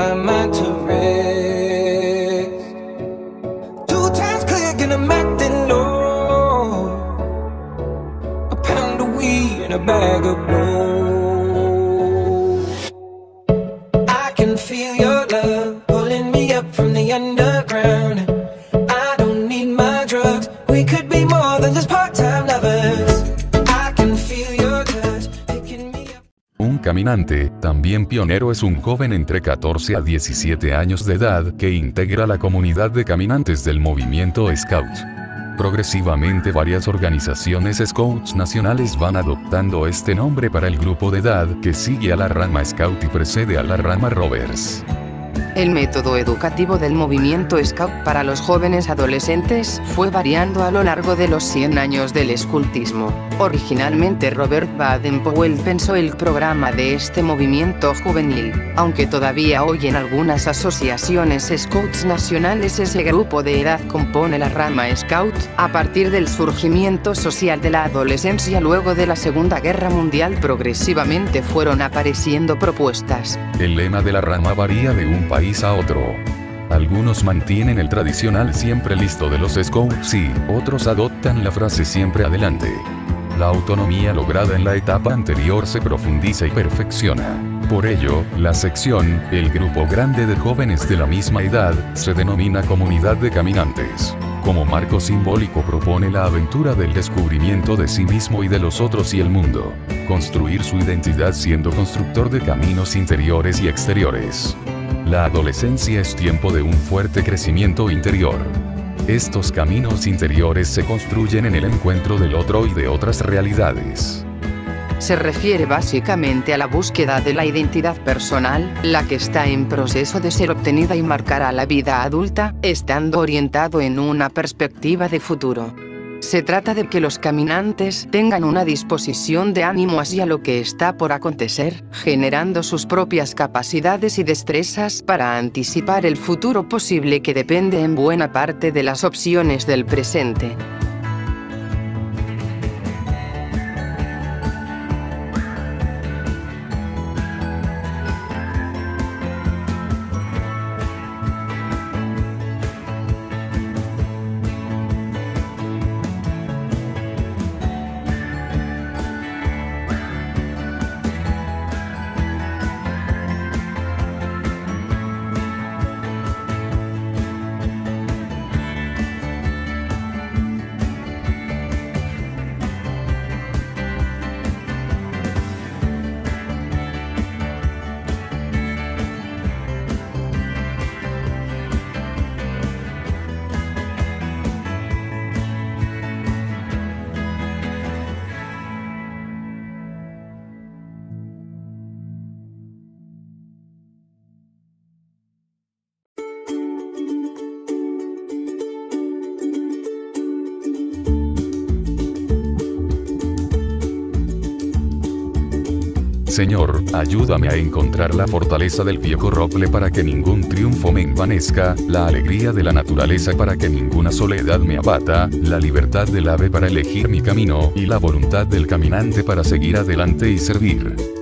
my mind to rest. Two times click and I'm acting low. A pound of weed and a bag of blow. I can feel your love. Caminante, también pionero es un joven entre 14 a 17 años de edad que integra la comunidad de caminantes del movimiento Scout. Progresivamente varias organizaciones Scouts nacionales van adoptando este nombre para el grupo de edad que sigue a la rama Scout y precede a la rama Rovers. El método educativo del movimiento Scout para los jóvenes adolescentes fue variando a lo largo de los 100 años del escultismo. Originalmente Robert Baden-Powell pensó el programa de este movimiento juvenil, aunque todavía hoy en algunas asociaciones Scouts nacionales ese grupo de edad compone la rama Scout, a partir del surgimiento social de la adolescencia luego de la Segunda Guerra Mundial progresivamente fueron apareciendo propuestas. El lema de la rama varía de un país a otro. Algunos mantienen el tradicional siempre listo de los Scouts y otros adoptan la frase siempre adelante. La autonomía lograda en la etapa anterior se profundiza y perfecciona. Por ello, la sección, el grupo grande de jóvenes de la misma edad, se denomina comunidad de caminantes. Como marco simbólico propone la aventura del descubrimiento de sí mismo y de los otros y el mundo. Construir su identidad siendo constructor de caminos interiores y exteriores. La adolescencia es tiempo de un fuerte crecimiento interior. Estos caminos interiores se construyen en el encuentro del otro y de otras realidades. Se refiere básicamente a la búsqueda de la identidad personal, la que está en proceso de ser obtenida y marcará la vida adulta, estando orientado en una perspectiva de futuro. Se trata de que los caminantes tengan una disposición de ánimo hacia lo que está por acontecer, generando sus propias capacidades y destrezas para anticipar el futuro posible que depende en buena parte de las opciones del presente. Señor, ayúdame a encontrar la fortaleza del viejo roble para que ningún triunfo me envanezca, la alegría de la naturaleza para que ninguna soledad me abata, la libertad del ave para elegir mi camino, y la voluntad del caminante para seguir adelante y servir.